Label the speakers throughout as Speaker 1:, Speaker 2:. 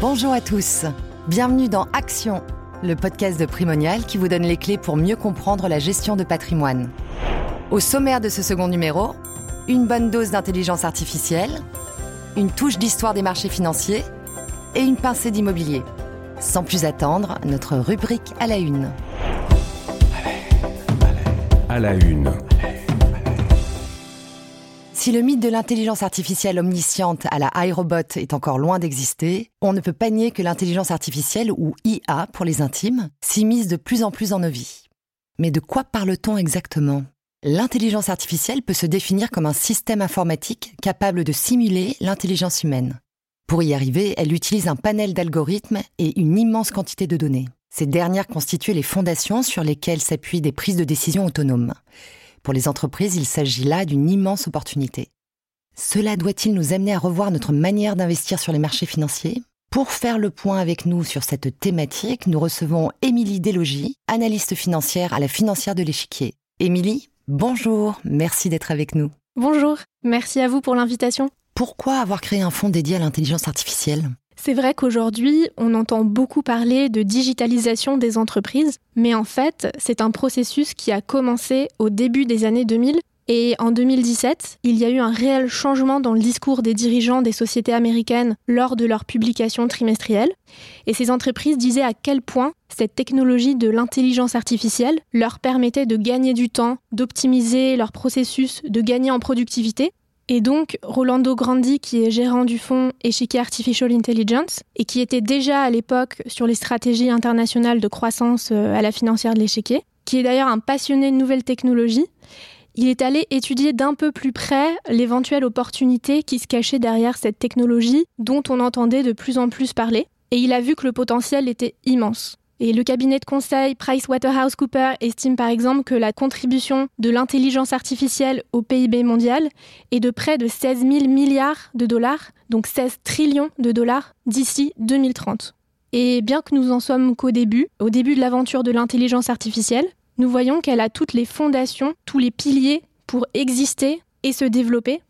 Speaker 1: Bonjour à tous, bienvenue dans Action, le podcast de Primonial qui vous donne les clés pour mieux comprendre la gestion de patrimoine. Au sommaire de ce second numéro, une bonne dose d'intelligence artificielle, une touche d'histoire des marchés financiers et une pincée d'immobilier. Sans plus attendre, notre rubrique à la une.
Speaker 2: À la une.
Speaker 1: Si le mythe de l'intelligence artificielle omnisciente à la iRobot est encore loin d'exister, on ne peut pas nier que l'intelligence artificielle, ou IA pour les intimes, s'immisce de plus en plus dans nos vies. Mais de quoi parle-t-on exactement? L'intelligence artificielle peut se définir comme un système informatique capable de simuler l'intelligence humaine. Pour y arriver, elle utilise un panel d'algorithmes et une immense quantité de données. Ces dernières constituent les fondations sur lesquelles s'appuient des prises de décision autonomes. Pour les entreprises, il s'agit là d'une immense opportunité. Cela doit-il nous amener à revoir notre manière d'investir sur les marchés financiers? Pour faire le point avec nous sur cette thématique, nous recevons Émilie Delogy, analyste financière à la financière de l'échiquier. Émilie, bonjour, merci d'être avec nous.
Speaker 3: Bonjour, merci à vous pour l'invitation.
Speaker 1: Pourquoi avoir créé un fonds dédié à l'intelligence artificielle?
Speaker 3: C'est vrai qu'aujourd'hui, on entend beaucoup parler de digitalisation des entreprises, mais en fait, c'est un processus qui a commencé au début des années 2000 et en 2017, il y a eu un réel changement dans le discours des dirigeants des sociétés américaines lors de leur publication trimestrielle. Et ces entreprises disaient à quel point cette technologie de l'intelligence artificielle leur permettait de gagner du temps, d'optimiser leur processus, de gagner en productivité et donc, Rolando Grandi, qui est gérant du fonds Échiquier Artificial Intelligence, et qui était déjà à l'époque sur les stratégies internationales de croissance euh, à la financière de l'échiquier, qui est d'ailleurs un passionné de nouvelles technologies, il est allé étudier d'un peu plus près l'éventuelle opportunité qui se cachait derrière cette technologie dont on entendait de plus en plus parler, et il a vu que le potentiel était immense. Et le cabinet de conseil PricewaterhouseCoopers estime par exemple que la contribution de l'intelligence artificielle au PIB mondial est de près de 16 000 milliards de dollars, donc 16 trillions de dollars d'ici 2030. Et bien que nous en sommes qu'au début, au début de l'aventure de l'intelligence artificielle, nous voyons qu'elle a toutes les fondations, tous les piliers pour exister et se développer,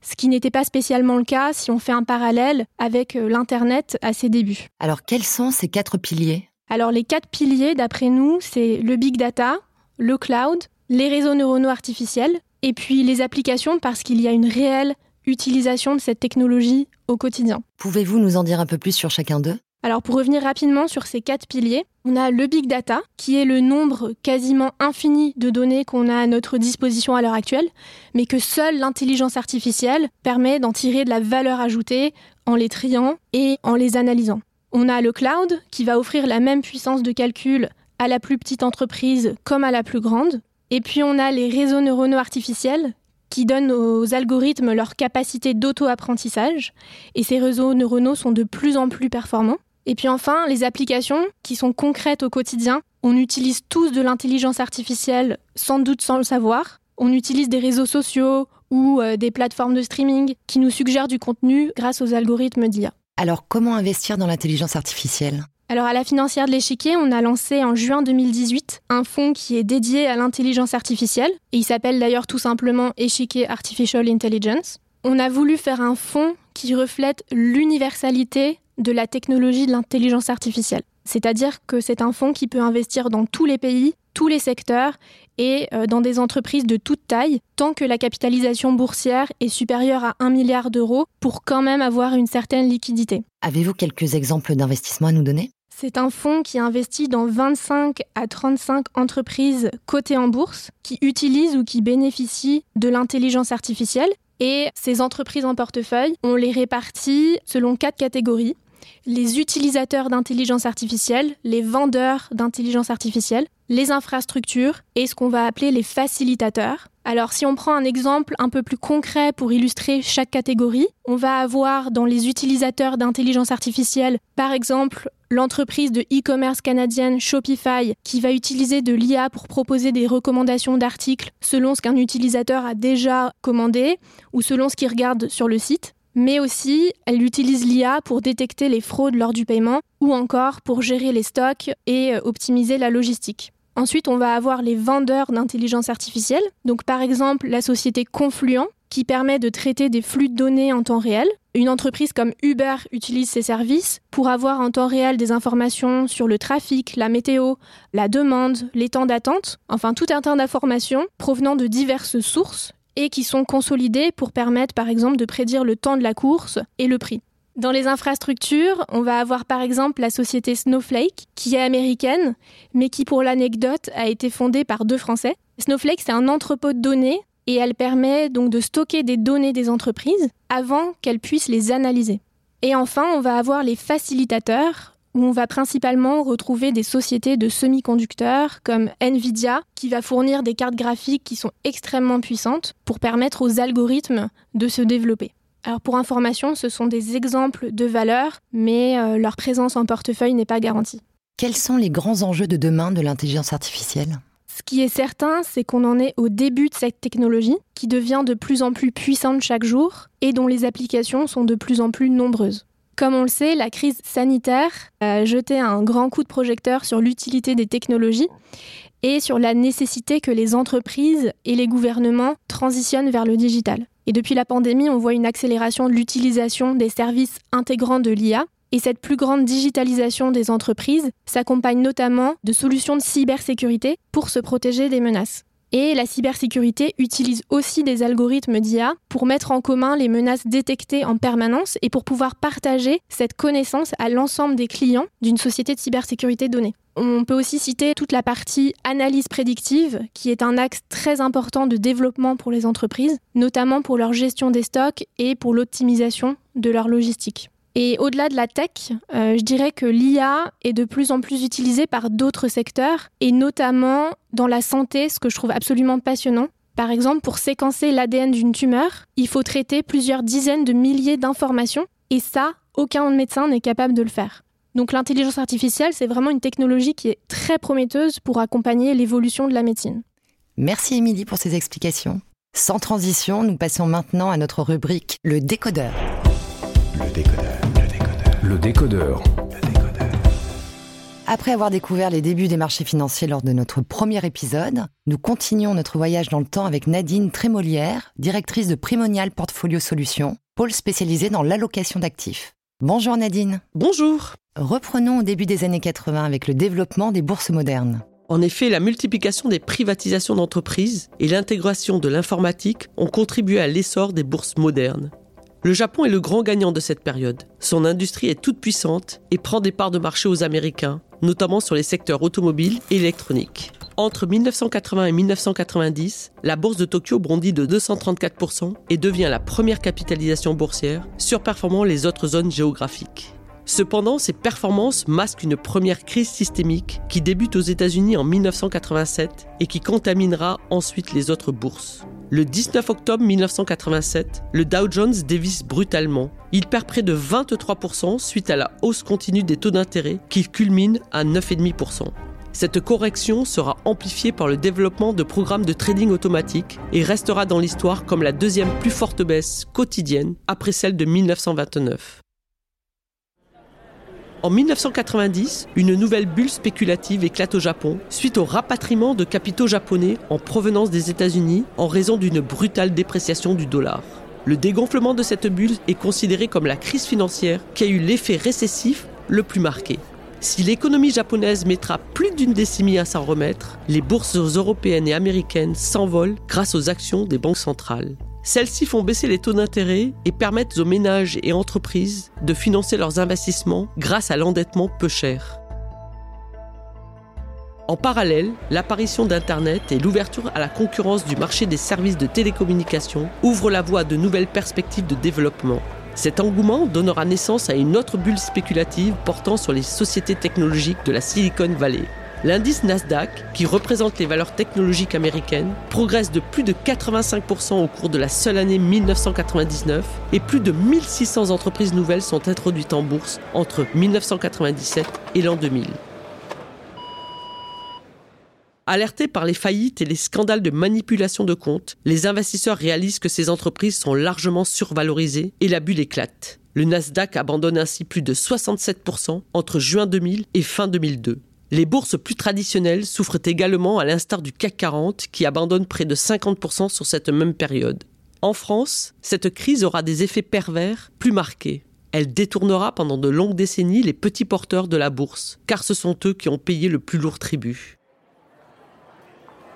Speaker 3: ce qui n'était pas spécialement le cas si on fait un parallèle avec euh, l'Internet à ses débuts.
Speaker 1: Alors quels sont ces quatre piliers?
Speaker 3: Alors les quatre piliers, d'après nous, c'est le big data, le cloud, les réseaux neuronaux artificiels, et puis les applications parce qu'il y a une réelle utilisation de cette technologie au quotidien.
Speaker 1: Pouvez-vous nous en dire un peu plus sur chacun d'eux?
Speaker 3: Alors pour revenir rapidement sur ces quatre piliers, on a le big data, qui est le nombre quasiment infini de données qu'on a à notre disposition à l'heure actuelle, mais que seule l'intelligence artificielle permet d'en tirer de la valeur ajoutée en les triant et en les analysant. On a le cloud qui va offrir la même puissance de calcul à la plus petite entreprise comme à la plus grande. Et puis on a les réseaux neuronaux artificiels qui donnent aux algorithmes leur capacité d'auto-apprentissage. Et ces réseaux neuronaux sont de plus en plus performants. Et puis enfin, les applications qui sont concrètes au quotidien. On utilise tous de l'intelligence artificielle sans doute sans le savoir. On utilise des réseaux sociaux ou euh, des plateformes de streaming qui nous suggèrent du contenu grâce aux algorithmes d'IA.
Speaker 1: Alors comment investir dans l'intelligence artificielle?
Speaker 3: Alors à la financière de l'échiquier, on a lancé en juin 2018 un fonds qui est dédié à l'intelligence artificielle et il s'appelle d'ailleurs tout simplement Échiquier Artificial Intelligence. On a voulu faire un fonds qui reflète l'universalité de la technologie de l'intelligence artificielle. C'est-à-dire que c'est un fonds qui peut investir dans tous les pays, tous les secteurs et euh, dans des entreprises de toute taille, tant que la capitalisation boursière est supérieure à 1 milliard d'euros pour quand même avoir une certaine liquidité.
Speaker 1: Avez-vous quelques exemples d'investissements à nous donner?
Speaker 3: C'est un fonds qui investit dans 25 à 35 entreprises cotées en bourse qui utilisent ou qui bénéficient de l'intelligence artificielle. Et ces entreprises en portefeuille, on les répartit selon quatre catégories les utilisateurs d'intelligence artificielle, les vendeurs d'intelligence artificielle, les infrastructures et ce qu'on va appeler les facilitateurs. Alors si on prend un exemple un peu plus concret pour illustrer chaque catégorie, on va avoir dans les utilisateurs d'intelligence artificielle, par exemple, l'entreprise de e-commerce canadienne Shopify qui va utiliser de l'IA pour proposer des recommandations d'articles selon ce qu'un utilisateur a déjà commandé ou selon ce qu'il regarde sur le site mais aussi elle utilise l'IA pour détecter les fraudes lors du paiement ou encore pour gérer les stocks et euh, optimiser la logistique. Ensuite, on va avoir les vendeurs d'intelligence artificielle, donc par exemple la société Confluent qui permet de traiter des flux de données en temps réel. Une entreprise comme Uber utilise ces services pour avoir en temps réel des informations sur le trafic, la météo, la demande, les temps d'attente, enfin tout un tas d'informations provenant de diverses sources et qui sont consolidées pour permettre par exemple de prédire le temps de la course et le prix. Dans les infrastructures, on va avoir par exemple la société Snowflake, qui est américaine, mais qui pour l'anecdote a été fondée par deux Français. Snowflake, c'est un entrepôt de données et elle permet donc de stocker des données des entreprises avant qu'elles puissent les analyser. Et enfin, on va avoir les facilitateurs, où on va principalement retrouver des sociétés de semi-conducteurs comme Nvidia, qui va fournir des cartes graphiques qui sont extrêmement puissantes pour permettre aux algorithmes de se développer. Alors pour information, ce sont des exemples de valeurs, mais euh, leur présence en portefeuille n'est pas garantie.
Speaker 1: Quels sont les grands enjeux de demain de l'intelligence artificielle?
Speaker 3: Ce qui est certain, c'est qu'on en est au début de cette technologie, qui devient de plus en plus puissante chaque jour et dont les applications sont de plus en plus nombreuses. Comme on le sait, la crise sanitaire a jeté un grand coup de projecteur sur l'utilité des technologies et sur la nécessité que les entreprises et les gouvernements transitionnent vers le digital. Et depuis la pandémie, on voit une accélération de l'utilisation des services intégrants de l'IA, et cette plus grande digitalisation des entreprises s'accompagne notamment de solutions de cybersécurité pour se protéger des menaces. Et la cybersécurité utilise aussi des algorithmes d'IA pour mettre en commun les menaces détectées en permanence et pour pouvoir partager cette connaissance à l'ensemble des clients d'une société de cybersécurité donnée. On peut aussi citer toute la partie analyse prédictive, qui est un axe très important de développement pour les entreprises, notamment pour leur gestion des stocks et pour l'optimisation de leur logistique. Et au-delà de la tech, euh, je dirais que l'IA est de plus en plus utilisée par d'autres secteurs, et notamment dans la santé, ce que je trouve absolument passionnant. Par exemple, pour séquencer l'ADN d'une tumeur, il faut traiter plusieurs dizaines de milliers d'informations, et ça, aucun médecin n'est capable de le faire. Donc l'intelligence artificielle, c'est vraiment une technologie qui est très prometteuse pour accompagner l'évolution de la médecine.
Speaker 1: Merci Émilie pour ces explications. Sans transition, nous passons maintenant à notre rubrique Le décodeur.
Speaker 2: Le décodeur. Le décodeur.
Speaker 1: Après avoir découvert les débuts des marchés financiers lors de notre premier épisode, nous continuons notre voyage dans le temps avec Nadine Trémolière, directrice de Primonial Portfolio Solutions, pôle spécialisé dans l'allocation d'actifs. Bonjour Nadine.
Speaker 4: Bonjour.
Speaker 1: Reprenons au début des années 80 avec le développement des bourses modernes.
Speaker 4: En effet, la multiplication des privatisations d'entreprises et l'intégration de l'informatique ont contribué à l'essor des bourses modernes. Le Japon est le grand gagnant de cette période. Son industrie est toute puissante et prend des parts de marché aux Américains, notamment sur les secteurs automobiles et électroniques. Entre 1980 et 1990, la bourse de Tokyo bondit de 234% et devient la première capitalisation boursière, surperformant les autres zones géographiques. Cependant, ces performances masquent une première crise systémique qui débute aux États-Unis en 1987 et qui contaminera ensuite les autres bourses. Le 19 octobre 1987, le Dow Jones dévisse brutalement. Il perd près de 23% suite à la hausse continue des taux d'intérêt qui culmine à 9,5%. Cette correction sera amplifiée par le développement de programmes de trading automatique et restera dans l'histoire comme la deuxième plus forte baisse quotidienne après celle de 1929. En 1990, une nouvelle bulle spéculative éclate au Japon suite au rapatriement de capitaux japonais en provenance des États-Unis en raison d'une brutale dépréciation du dollar. Le dégonflement de cette bulle est considéré comme la crise financière qui a eu l'effet récessif le plus marqué. Si l'économie japonaise mettra plus d'une décennie à s'en remettre, les bourses européennes et américaines s'envolent grâce aux actions des banques centrales. Celles-ci font baisser les taux d'intérêt et permettent aux ménages et entreprises de financer leurs investissements grâce à l'endettement peu cher. En parallèle, l'apparition d'Internet et l'ouverture à la concurrence du marché des services de télécommunications ouvrent la voie à de nouvelles perspectives de développement. Cet engouement donnera naissance à une autre bulle spéculative portant sur les sociétés technologiques de la Silicon Valley. L'indice Nasdaq, qui représente les valeurs technologiques américaines, progresse de plus de 85% au cours de la seule année 1999 et plus de 1600 entreprises nouvelles sont introduites en bourse entre 1997 et l'an 2000. Alertés par les faillites et les scandales de manipulation de comptes, les investisseurs réalisent que ces entreprises sont largement survalorisées et la bulle éclate. Le Nasdaq abandonne ainsi plus de 67% entre juin 2000 et fin 2002. Les bourses plus traditionnelles souffrent également à l'instar du CAC 40 qui abandonne près de 50% sur cette même période. En France, cette crise aura des effets pervers plus marqués. Elle détournera pendant de longues décennies les petits porteurs de la bourse, car ce sont eux qui ont payé le plus lourd tribut.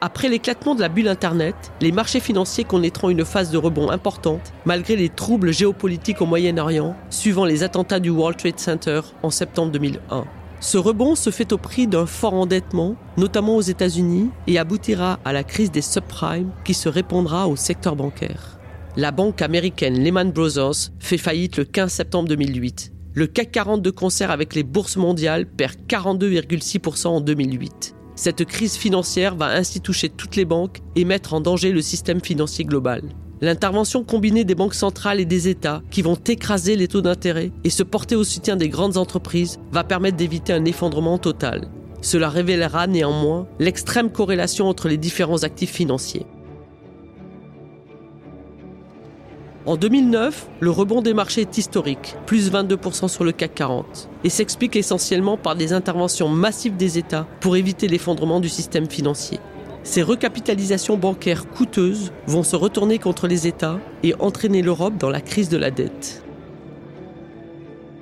Speaker 4: Après l'éclatement de la bulle Internet, les marchés financiers connaîtront une phase de rebond importante, malgré les troubles géopolitiques au Moyen-Orient, suivant les attentats du World Trade Center en septembre 2001. Ce rebond se fait au prix d'un fort endettement, notamment aux États-Unis, et aboutira à la crise des subprimes qui se répandra au secteur bancaire. La banque américaine Lehman Brothers fait faillite le 15 septembre 2008. Le CAC 40 de concert avec les bourses mondiales perd 42,6% en 2008. Cette crise financière va ainsi toucher toutes les banques et mettre en danger le système financier global. L'intervention combinée des banques centrales et des États, qui vont écraser les taux d'intérêt et se porter au soutien des grandes entreprises, va permettre d'éviter un effondrement total. Cela révélera néanmoins l'extrême corrélation entre les différents actifs financiers. En 2009, le rebond des marchés est historique, plus 22% sur le CAC 40, et s'explique essentiellement par des interventions massives des États pour éviter l'effondrement du système financier. Ces recapitalisations bancaires coûteuses vont se retourner contre les États et entraîner l'Europe dans la crise de la dette.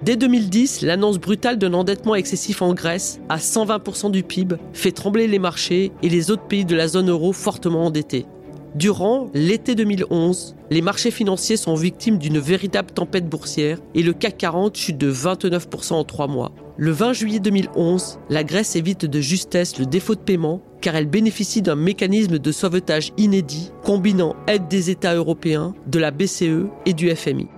Speaker 4: Dès 2010, l'annonce brutale d'un endettement excessif en Grèce, à 120% du PIB, fait trembler les marchés et les autres pays de la zone euro fortement endettés. Durant l'été 2011, les marchés financiers sont victimes d'une véritable tempête boursière et le CAC 40 chute de 29% en trois mois. Le 20 juillet 2011, la Grèce évite de justesse le défaut de paiement car elle bénéficie d'un mécanisme de sauvetage inédit combinant aide des États européens, de la BCE et du FMI.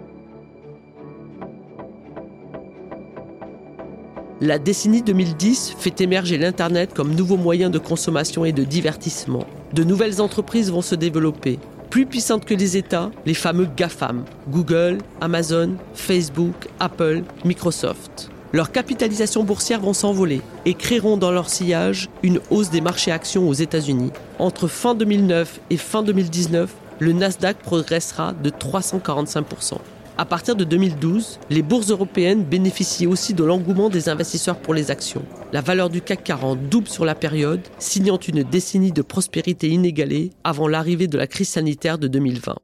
Speaker 4: La décennie 2010 fait émerger l'Internet comme nouveau moyen de consommation et de divertissement. De nouvelles entreprises vont se développer, plus puissantes que les États, les fameux GAFAM, Google, Amazon, Facebook, Apple, Microsoft. Leurs capitalisations boursières vont s'envoler et créeront dans leur sillage une hausse des marchés actions aux États-Unis. Entre fin 2009 et fin 2019, le Nasdaq progressera de 345%. À partir de 2012, les bourses européennes bénéficient aussi de l'engouement des investisseurs pour les actions. La valeur du CAC 40 double sur la période, signant une décennie de prospérité inégalée avant l'arrivée de la crise sanitaire de 2020.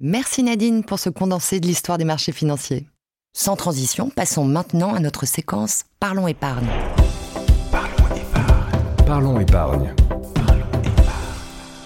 Speaker 1: Merci Nadine pour ce condensé de l'histoire des marchés financiers. Sans transition, passons maintenant à notre séquence Parlons épargne.
Speaker 2: Parlons épargne. Parlons épargne.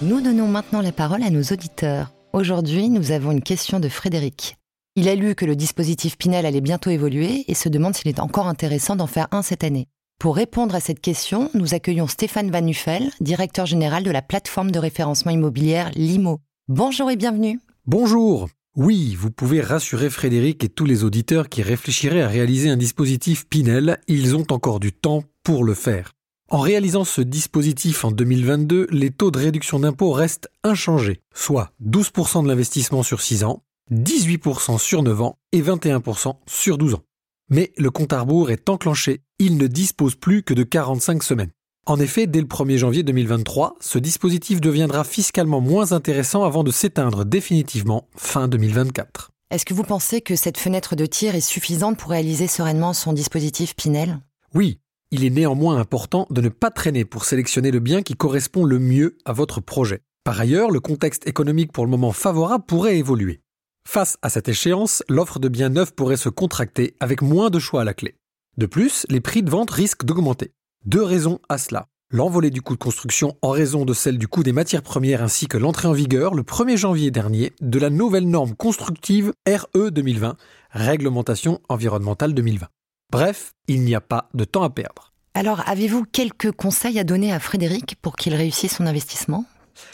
Speaker 1: Nous donnons maintenant la parole à nos auditeurs. Aujourd'hui, nous avons une question de Frédéric. Il a lu que le dispositif Pinel allait bientôt évoluer et se demande s'il est encore intéressant d'en faire un cette année. Pour répondre à cette question, nous accueillons Stéphane Van Nuffel, directeur général de la plateforme de référencement immobilière Limo. Bonjour et bienvenue.
Speaker 5: Bonjour. Oui, vous pouvez rassurer Frédéric et tous les auditeurs qui réfléchiraient à réaliser un dispositif Pinel, ils ont encore du temps pour le faire. En réalisant ce dispositif en 2022, les taux de réduction d'impôt restent inchangés, soit 12% de l'investissement sur 6 ans, 18% sur 9 ans et 21% sur 12 ans. Mais le compte à rebours est enclenché, il ne dispose plus que de 45 semaines. En effet, dès le 1er janvier 2023, ce dispositif deviendra fiscalement moins intéressant avant de s'éteindre définitivement fin 2024.
Speaker 1: Est-ce que vous pensez que cette fenêtre de tir est suffisante pour réaliser sereinement son dispositif Pinel?
Speaker 5: Oui, il est néanmoins important de ne pas traîner pour sélectionner le bien qui correspond le mieux à votre projet. Par ailleurs, le contexte économique pour le moment favorable pourrait évoluer. Face à cette échéance, l'offre de biens neufs pourrait se contracter avec moins de choix à la clé. De plus, les prix de vente risquent d'augmenter. Deux raisons à cela. L'envolée du coût de construction en raison de celle du coût des matières premières ainsi que l'entrée en vigueur le 1er janvier dernier de la nouvelle norme constructive RE 2020, Réglementation environnementale 2020. Bref, il n'y a pas de temps à perdre.
Speaker 1: Alors, avez-vous quelques conseils à donner à Frédéric pour qu'il réussisse son investissement?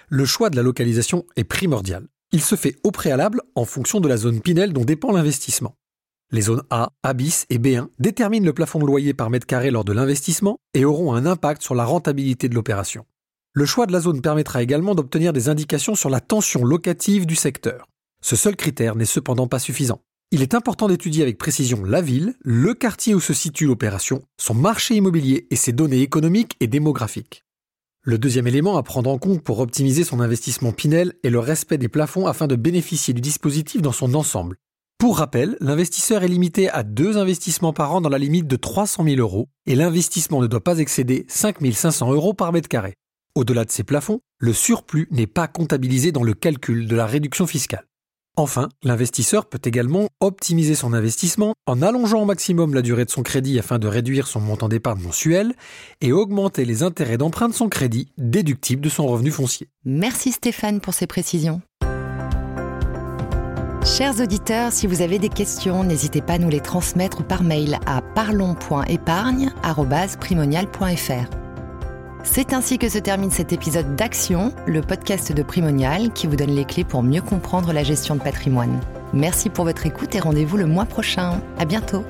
Speaker 5: Le choix de la localisation est primordial. Il se fait au préalable en fonction de la zone Pinel dont dépend l'investissement. Les zones A, A bis et B1 déterminent le plafond de loyer par mètre carré lors de l'investissement et auront un impact sur la rentabilité de l'opération. Le choix de la zone permettra également d'obtenir des indications sur la tension locative du secteur. Ce seul critère n'est cependant pas suffisant. Il est important d'étudier avec précision la ville, le quartier où se situe l'opération, son marché immobilier et ses données économiques et démographiques. Le deuxième élément à prendre en compte pour optimiser son investissement Pinel est le respect des plafonds afin de bénéficier du dispositif dans son ensemble. Pour rappel, l'investisseur est limité à deux investissements par an dans la limite de 300 000 euros et l'investissement ne doit pas excéder 5 500 euros par mètre carré. Au-delà de ces plafonds, le surplus n'est pas comptabilisé dans le calcul de la réduction fiscale. Enfin, l'investisseur peut également optimiser son investissement en allongeant au maximum la durée de son crédit afin de réduire son montant d'épargne mensuel et augmenter les intérêts d'emprunt de son crédit déductibles de son revenu foncier.
Speaker 1: Merci Stéphane pour ces précisions. Chers auditeurs, si vous avez des questions, n'hésitez pas à nous les transmettre par mail à parlons.épargne.primonial.fr. C'est ainsi que se termine cet épisode d'Action, le podcast de Primonial qui vous donne les clés pour mieux comprendre la gestion de patrimoine. Merci pour votre écoute et rendez-vous le mois prochain. À bientôt.